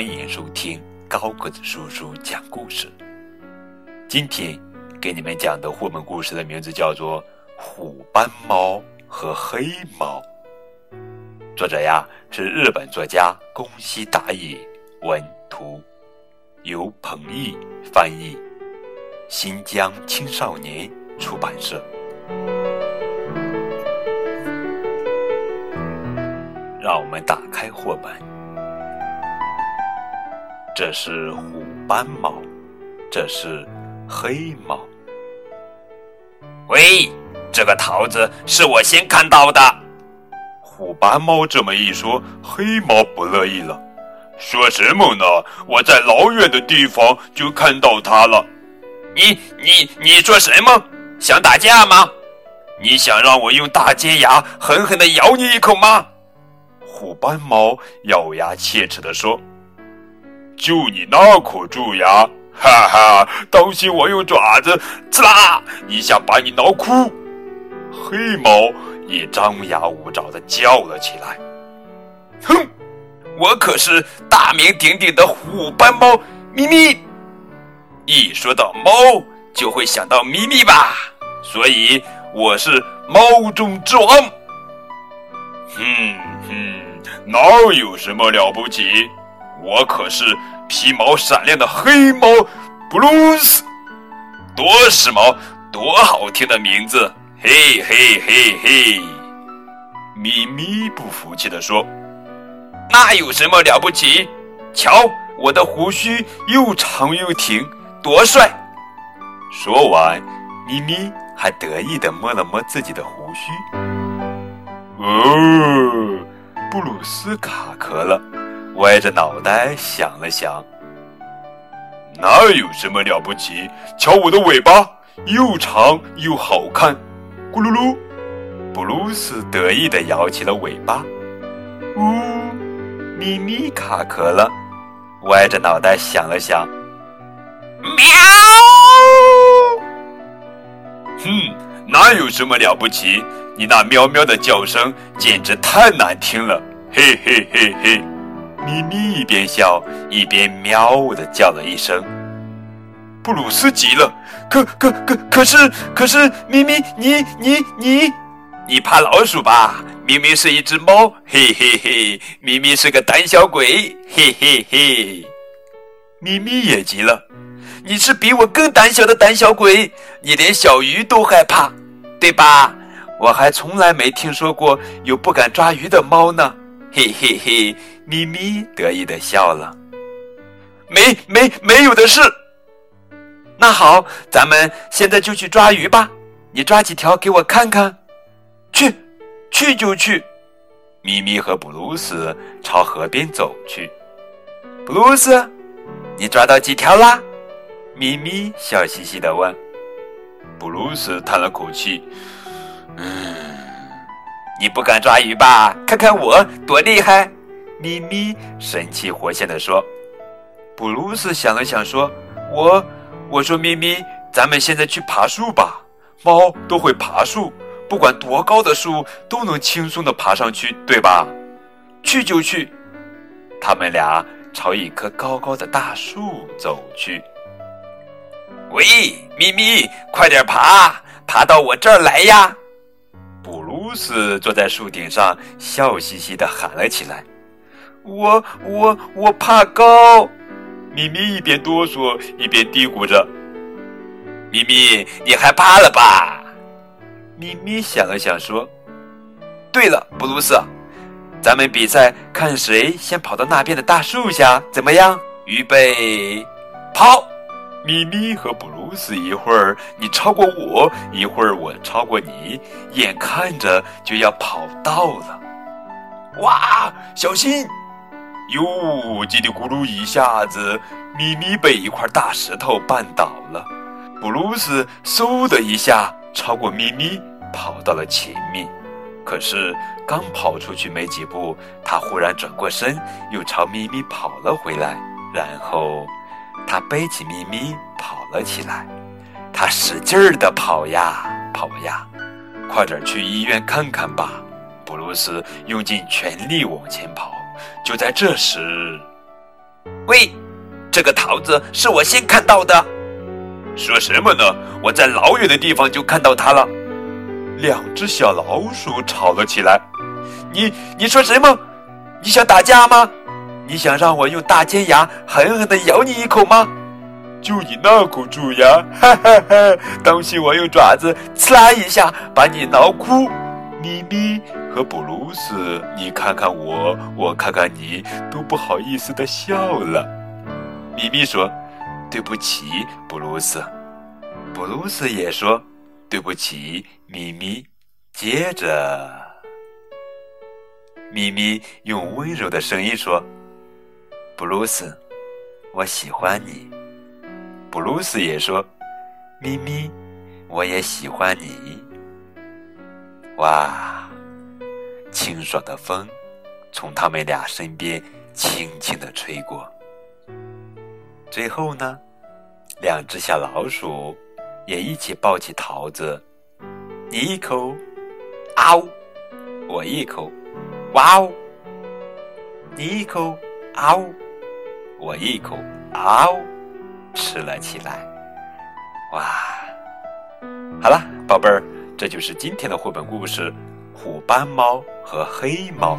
欢迎收听高个子叔叔讲故事。今天给你们讲的绘本故事的名字叫做《虎斑猫和黑猫》，作者呀是日本作家宫西达也，文图，由彭毅翻译，新疆青少年出版社。让我们打开绘本。这是虎斑猫，这是黑猫。喂，这个桃子是我先看到的。虎斑猫这么一说，黑猫不乐意了，说什么呢？我在老远的地方就看到它了。你你你说什么？想打架吗？你想让我用大尖牙狠狠的咬你一口吗？虎斑猫咬牙切齿地说。就你那口蛀牙，哈哈！当心我用爪子，刺啦一下把你挠哭。黑猫也张牙舞爪的叫了起来。哼，我可是大名鼎鼎的虎斑猫咪咪。一说到猫，就会想到咪咪吧？所以我是猫中之王。哼哼，哪有什么了不起？我可是皮毛闪亮的黑猫布鲁斯，多时髦，多好听的名字！嘿嘿嘿嘿！咪咪不服气地说：“那有什么了不起？瞧，我的胡须又长又挺，多帅！”说完，咪咪还得意地摸了摸自己的胡须。哦，布鲁斯卡壳了。歪着脑袋想了想，哪有什么了不起？瞧我的尾巴，又长又好看。咕噜噜，布鲁斯得意地摇起了尾巴。呜，咪咪卡壳了，歪着脑袋想了想，喵。哼，哪有什么了不起？你那喵喵的叫声简直太难听了。嘿嘿嘿嘿。咪咪一边笑一边喵的叫了一声，布鲁斯急了，可可可可是可是咪咪你你你你怕老鼠吧？明明是一只猫，嘿嘿嘿！咪咪是个胆小鬼，嘿嘿嘿！咪咪也急了，你是比我更胆小的胆小鬼，你连小鱼都害怕，对吧？我还从来没听说过有不敢抓鱼的猫呢，嘿嘿嘿！咪咪得意的笑了，没没没有的事。那好，咱们现在就去抓鱼吧。你抓几条给我看看。去，去就去。咪咪和布鲁斯朝河边走去。布鲁斯，你抓到几条啦？咪咪笑嘻嘻的问。布鲁斯叹了口气，嗯，你不敢抓鱼吧？看看我多厉害。咪咪神气活现地说：“布鲁斯想了想说，我我说咪咪，咱们现在去爬树吧。猫都会爬树，不管多高的树都能轻松地爬上去，对吧？去就去。”他们俩朝一棵高高的大树走去。喂，咪咪，快点爬，爬到我这儿来呀！布鲁斯坐在树顶上，笑嘻嘻地喊了起来。我我我怕高，咪咪一边哆嗦一边嘀咕着：“咪咪，你害怕了吧？”咪咪想了想说：“对了，布鲁斯，咱们比赛看谁先跑到那边的大树下，怎么样？预备，跑！”咪咪和布鲁斯一会儿你超过我，一会儿我超过你，眼看着就要跑到了。哇，小心！哟，叽里咕噜一下子，咪咪被一块大石头绊倒了。布鲁斯嗖的一下超过咪咪，跑到了前面。可是刚跑出去没几步，他忽然转过身，又朝咪咪跑了回来。然后他背起咪咪跑了起来。他使劲儿的跑呀跑呀，快点去医院看看吧。布鲁斯用尽全力往前跑。就在这时，喂，这个桃子是我先看到的。说什么呢？我在老远的地方就看到它了。两只小老鼠吵了起来。你你说什么？你想打架吗？你想让我用大尖牙狠狠地咬你一口吗？就你那口蛀牙，哈哈哈！当心我用爪子刺啦一下把你挠哭。咪咪和布鲁斯，你看看我，我看看你，都不好意思的笑了。咪咪说：“对不起，布鲁斯。”布鲁斯也说：“对不起，咪咪。”接着，咪咪用温柔的声音说：“布鲁斯，我喜欢你。”布鲁斯也说：“咪咪，我也喜欢你。”哇，清爽的风从他们俩身边轻轻的吹过。最后呢，两只小老鼠也一起抱起桃子，你一口，啊呜，我一口，哇哦，你一口，啊呜，我一口，啊呜，吃了起来。哇，好了，宝贝儿。这就是今天的绘本故事《虎斑猫和黑猫》。